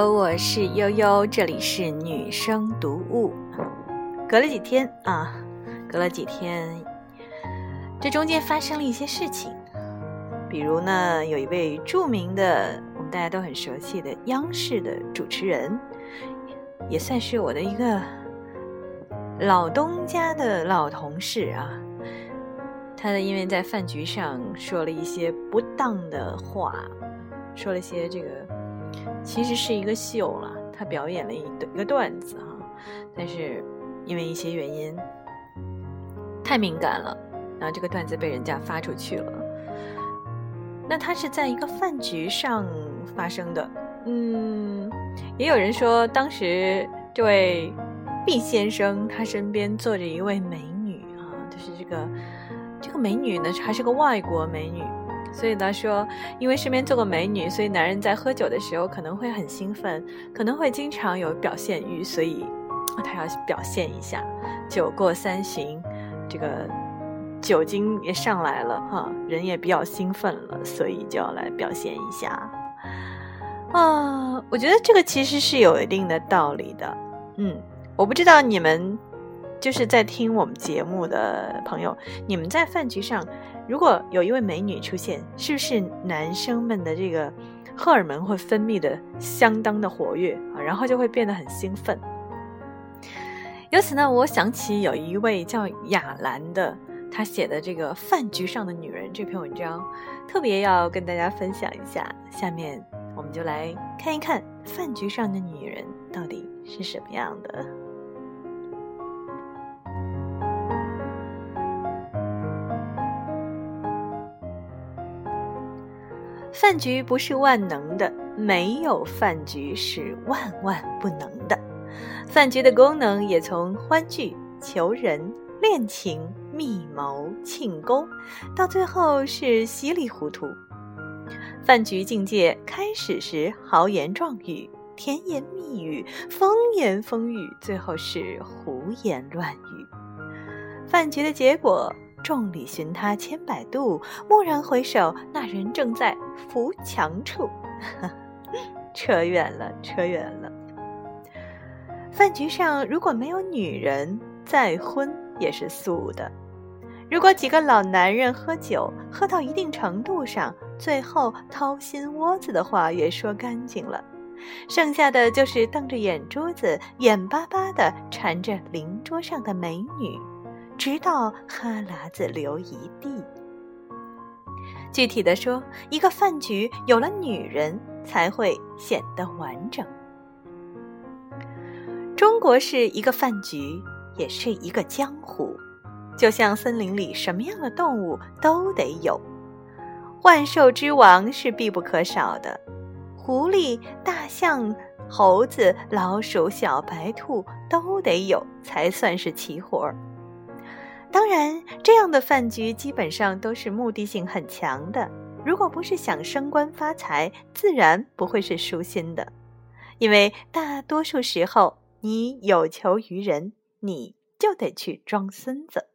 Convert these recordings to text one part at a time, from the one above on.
我是悠悠，这里是女生读物。隔了几天啊，隔了几天，这中间发生了一些事情。比如呢，有一位著名的，我们大家都很熟悉的央视的主持人，也算是我的一个老东家的老同事啊。他呢，因为在饭局上说了一些不当的话，说了一些这个。其实是一个秀了，他表演了一一个段子哈，但是因为一些原因太敏感了，然后这个段子被人家发出去了。那他是在一个饭局上发生的，嗯，也有人说当时这位毕先生他身边坐着一位美女啊，就是这个这个美女呢还是个外国美女。所以他说，因为身边坐个美女，所以男人在喝酒的时候可能会很兴奋，可能会经常有表现欲，所以他要表现一下。酒过三巡，这个酒精也上来了哈，人也比较兴奋了，所以就要来表现一下。啊，我觉得这个其实是有一定的道理的。嗯，我不知道你们就是在听我们节目的朋友，你们在饭局上。如果有一位美女出现，是不是男生们的这个荷尔蒙会分泌的相当的活跃啊？然后就会变得很兴奋。由此呢，我想起有一位叫雅兰的，她写的这个《饭局上的女人》这篇文章，特别要跟大家分享一下。下面我们就来看一看饭局上的女人到底是什么样的。饭局不是万能的，没有饭局是万万不能的。饭局的功能也从欢聚、求人、恋情、密谋、庆功，到最后是稀里糊涂。饭局境界开始时豪言壮语、甜言蜜语、风言风语，最后是胡言乱语。饭局的结果。众里寻他千百度，蓦然回首，那人正在扶墙处。扯远了，扯远了。饭局上如果没有女人，再婚也是素的。如果几个老男人喝酒喝到一定程度上，最后掏心窝子的话也说干净了，剩下的就是瞪着眼珠子，眼巴巴的缠着邻桌上的美女。直到哈喇子流一地。具体的说，一个饭局有了女人，才会显得完整。中国是一个饭局，也是一个江湖。就像森林里什么样的动物都得有，万兽之王是必不可少的。狐狸、大象、猴子、老鼠、小白兔都得有，才算是齐活儿。当然，这样的饭局基本上都是目的性很强的。如果不是想升官发财，自然不会是舒心的。因为大多数时候，你有求于人，你就得去装孙子。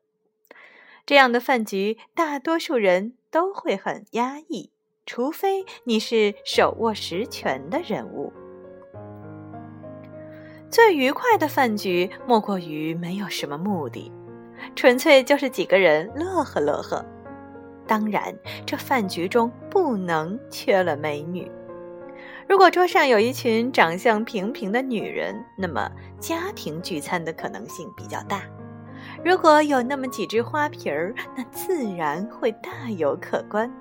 这样的饭局，大多数人都会很压抑，除非你是手握实权的人物。最愉快的饭局，莫过于没有什么目的。纯粹就是几个人乐呵乐呵，当然，这饭局中不能缺了美女。如果桌上有一群长相平平的女人，那么家庭聚餐的可能性比较大；如果有那么几只花瓶儿，那自然会大有可观。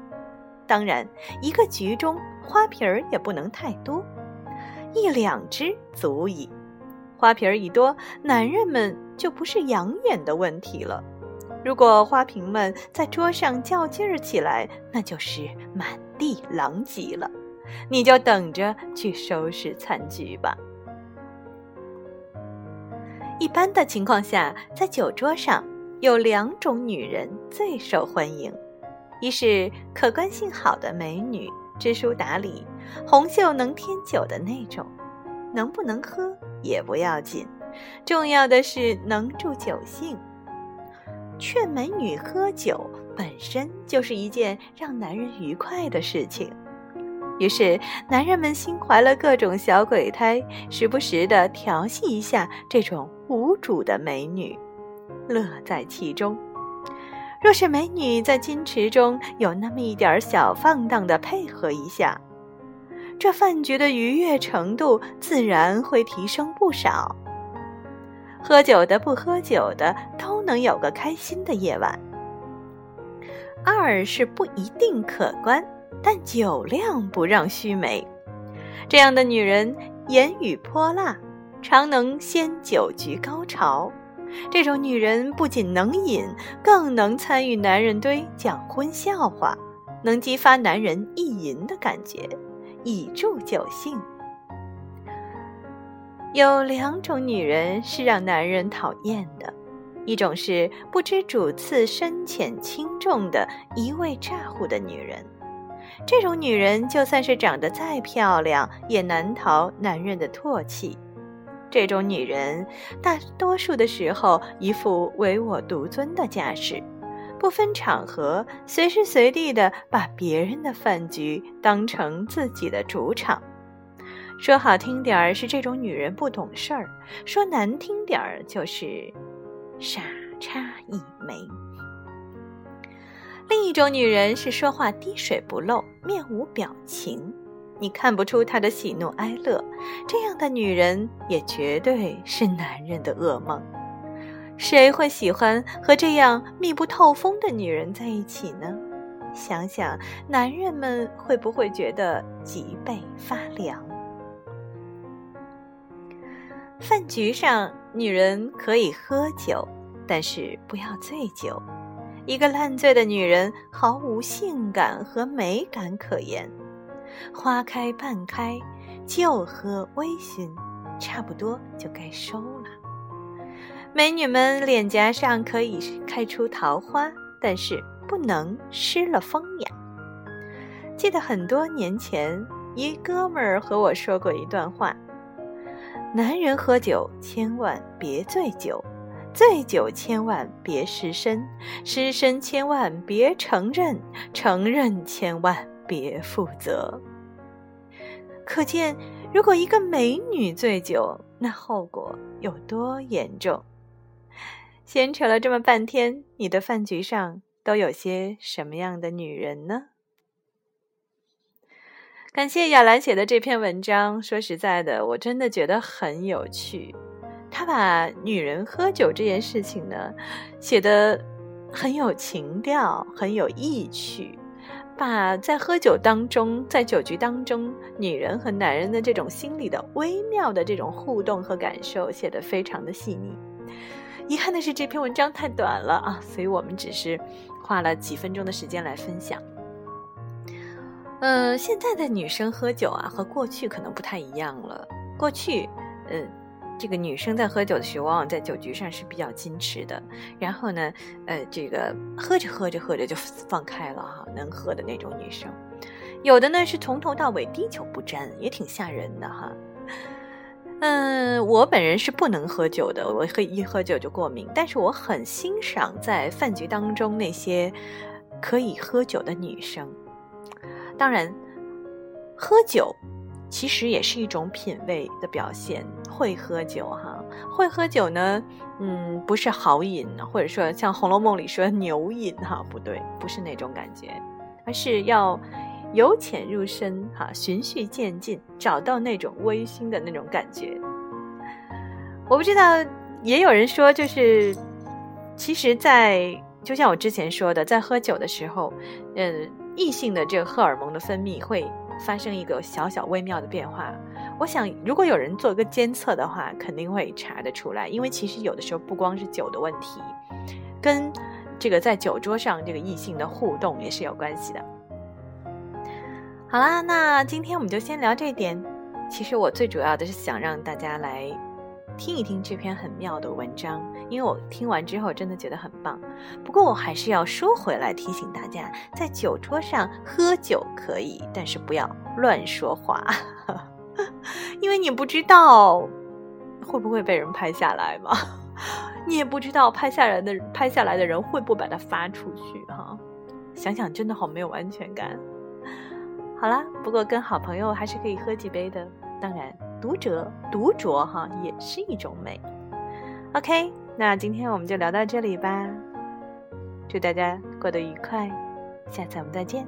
当然，一个局中花瓶儿也不能太多，一两只足矣。花瓶儿一多，男人们。就不是养眼的问题了。如果花瓶们在桌上较劲儿起来，那就是满地狼藉了。你就等着去收拾残局吧。一般的情况下，在酒桌上有两种女人最受欢迎：一是可观性好的美女，知书达理，红袖能添酒的那种，能不能喝也不要紧。重要的是能助酒兴。劝美女喝酒本身就是一件让男人愉快的事情。于是，男人们心怀了各种小鬼胎，时不时的调戏一下这种无主的美女，乐在其中。若是美女在矜持中有那么一点小放荡的配合一下，这饭局的愉悦程度自然会提升不少。喝酒的不喝酒的都能有个开心的夜晚。二是不一定可观。但酒量不让须眉，这样的女人言语泼辣，常能掀酒局高潮。这种女人不仅能饮，更能参与男人堆讲荤笑话，能激发男人意淫的感觉，以助酒兴。有两种女人是让男人讨厌的，一种是不知主次深浅轻重的一味咋呼的女人。这种女人就算是长得再漂亮，也难逃男人的唾弃。这种女人大多数的时候一副唯我独尊的架势，不分场合，随时随地的把别人的饭局当成自己的主场。说好听点儿是这种女人不懂事儿，说难听点儿就是傻叉一枚。另一种女人是说话滴水不漏，面无表情，你看不出她的喜怒哀乐。这样的女人也绝对是男人的噩梦。谁会喜欢和这样密不透风的女人在一起呢？想想，男人们会不会觉得脊背发凉？饭局上，女人可以喝酒，但是不要醉酒。一个烂醉的女人毫无性感和美感可言，花开半开，就喝微醺，差不多就该收了。美女们脸颊上可以开出桃花，但是不能失了风雅。记得很多年前，一哥们儿和我说过一段话：男人喝酒千万别醉酒。醉酒千万别失身，失身千万别承认，承认千万别负责。可见，如果一个美女醉酒，那后果有多严重？闲扯了这么半天，你的饭局上都有些什么样的女人呢？感谢亚兰写的这篇文章。说实在的，我真的觉得很有趣。他把女人喝酒这件事情呢，写的很有情调，很有意趣，把在喝酒当中，在酒局当中，女人和男人的这种心理的微妙的这种互动和感受写得非常的细腻。遗憾的是这篇文章太短了啊，所以我们只是花了几分钟的时间来分享。嗯，现在的女生喝酒啊，和过去可能不太一样了。过去，嗯。这个女生在喝酒的时候，往往在酒局上是比较矜持的。然后呢，呃，这个喝着喝着喝着就放开了哈，能喝的那种女生。有的呢是从头到尾滴酒不沾，也挺吓人的哈。嗯，我本人是不能喝酒的，我喝一喝酒就过敏。但是我很欣赏在饭局当中那些可以喝酒的女生。当然，喝酒。其实也是一种品味的表现。会喝酒哈，会喝酒呢，嗯，不是豪饮，或者说像《红楼梦》里说牛饮哈，不对，不是那种感觉，而是要由浅入深哈，循序渐进，找到那种微醺的那种感觉。我不知道，也有人说，就是其实，在就像我之前说的，在喝酒的时候，嗯，异性的这个荷尔蒙的分泌会。发生一个小小微妙的变化，我想如果有人做个监测的话，肯定会查得出来。因为其实有的时候不光是酒的问题，跟这个在酒桌上这个异性的互动也是有关系的。好啦，那今天我们就先聊这点。其实我最主要的是想让大家来。听一听这篇很妙的文章，因为我听完之后真的觉得很棒。不过我还是要说回来提醒大家，在酒桌上喝酒可以，但是不要乱说话，因为你不知道会不会被人拍下来嘛，你也不知道拍下来的拍下来的人会不会把它发出去哈。想想真的好没有安全感。好啦，不过跟好朋友还是可以喝几杯的。当然，独者独酌哈也是一种美。OK，那今天我们就聊到这里吧。祝大家过得愉快，下次我们再见。